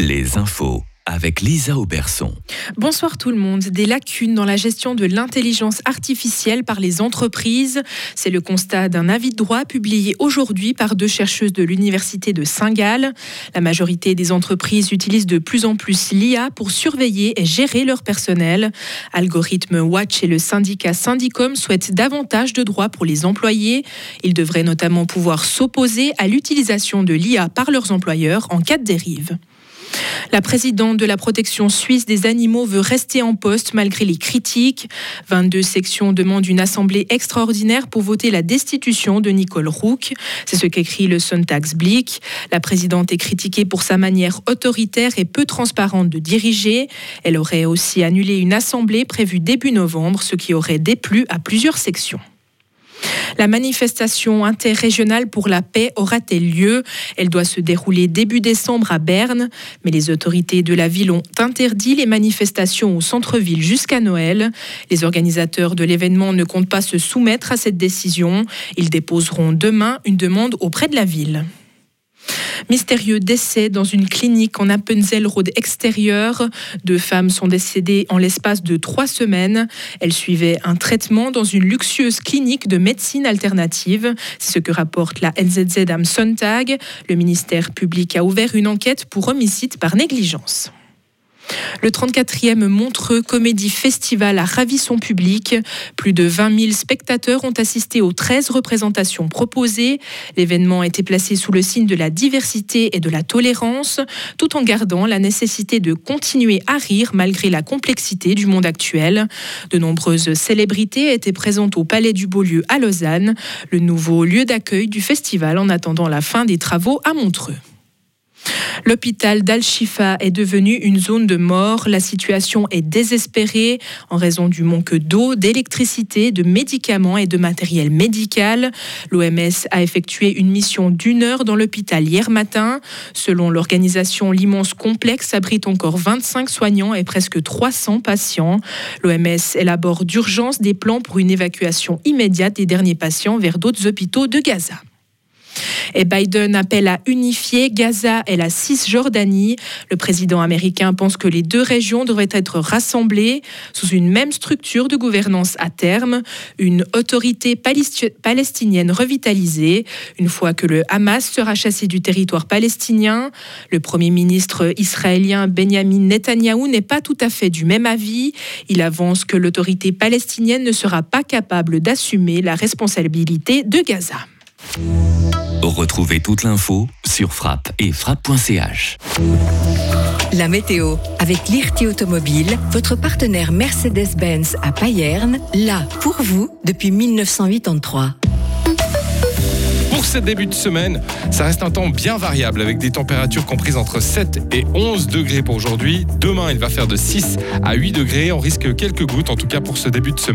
Les infos avec Lisa Auberson. Bonsoir tout le monde. Des lacunes dans la gestion de l'intelligence artificielle par les entreprises. C'est le constat d'un avis de droit publié aujourd'hui par deux chercheuses de l'Université de Saint-Gall. La majorité des entreprises utilisent de plus en plus l'IA pour surveiller et gérer leur personnel. Algorithme Watch et le syndicat Syndicom souhaitent davantage de droits pour les employés. Ils devraient notamment pouvoir s'opposer à l'utilisation de l'IA par leurs employeurs en cas de dérive. La présidente de la protection suisse des animaux veut rester en poste malgré les critiques. 22 sections demandent une assemblée extraordinaire pour voter la destitution de Nicole Rook. C'est ce qu'écrit le Sonntagsblick. La présidente est critiquée pour sa manière autoritaire et peu transparente de diriger. Elle aurait aussi annulé une assemblée prévue début novembre, ce qui aurait déplu à plusieurs sections. La manifestation interrégionale pour la paix aura-t-elle lieu Elle doit se dérouler début décembre à Berne, mais les autorités de la ville ont interdit les manifestations au centre-ville jusqu'à Noël. Les organisateurs de l'événement ne comptent pas se soumettre à cette décision. Ils déposeront demain une demande auprès de la ville. Mystérieux décès dans une clinique en Appenzell Road extérieur. Deux femmes sont décédées en l'espace de trois semaines. Elles suivaient un traitement dans une luxueuse clinique de médecine alternative. C'est ce que rapporte la NZZ am Sonntag. Le ministère public a ouvert une enquête pour homicide par négligence. Le 34e Montreux Comédie Festival a ravi son public. Plus de 20 000 spectateurs ont assisté aux 13 représentations proposées. L'événement a été placé sous le signe de la diversité et de la tolérance, tout en gardant la nécessité de continuer à rire malgré la complexité du monde actuel. De nombreuses célébrités étaient présentes au Palais du Beaulieu à Lausanne, le nouveau lieu d'accueil du festival en attendant la fin des travaux à Montreux. L'hôpital d'Al-Shifa est devenu une zone de mort. La situation est désespérée en raison du manque d'eau, d'électricité, de médicaments et de matériel médical. L'OMS a effectué une mission d'une heure dans l'hôpital hier matin. Selon l'organisation, l'immense complexe abrite encore 25 soignants et presque 300 patients. L'OMS élabore d'urgence des plans pour une évacuation immédiate des derniers patients vers d'autres hôpitaux de Gaza. Et Biden appelle à unifier Gaza et la Cisjordanie. Le président américain pense que les deux régions devraient être rassemblées sous une même structure de gouvernance à terme, une autorité palestinienne revitalisée. Une fois que le Hamas sera chassé du territoire palestinien, le premier ministre israélien Benjamin Netanyahou n'est pas tout à fait du même avis. Il avance que l'autorité palestinienne ne sera pas capable d'assumer la responsabilité de Gaza. Retrouvez toute l'info sur frappe et frappe.ch. La météo avec l'IRT Automobile, votre partenaire Mercedes-Benz à Payerne, là pour vous depuis 1983 pour ce début de semaine, ça reste un temps bien variable avec des températures comprises entre 7 et 11 degrés pour aujourd'hui. Demain, il va faire de 6 à 8 degrés. On risque quelques gouttes, en tout cas pour ce début de semaine.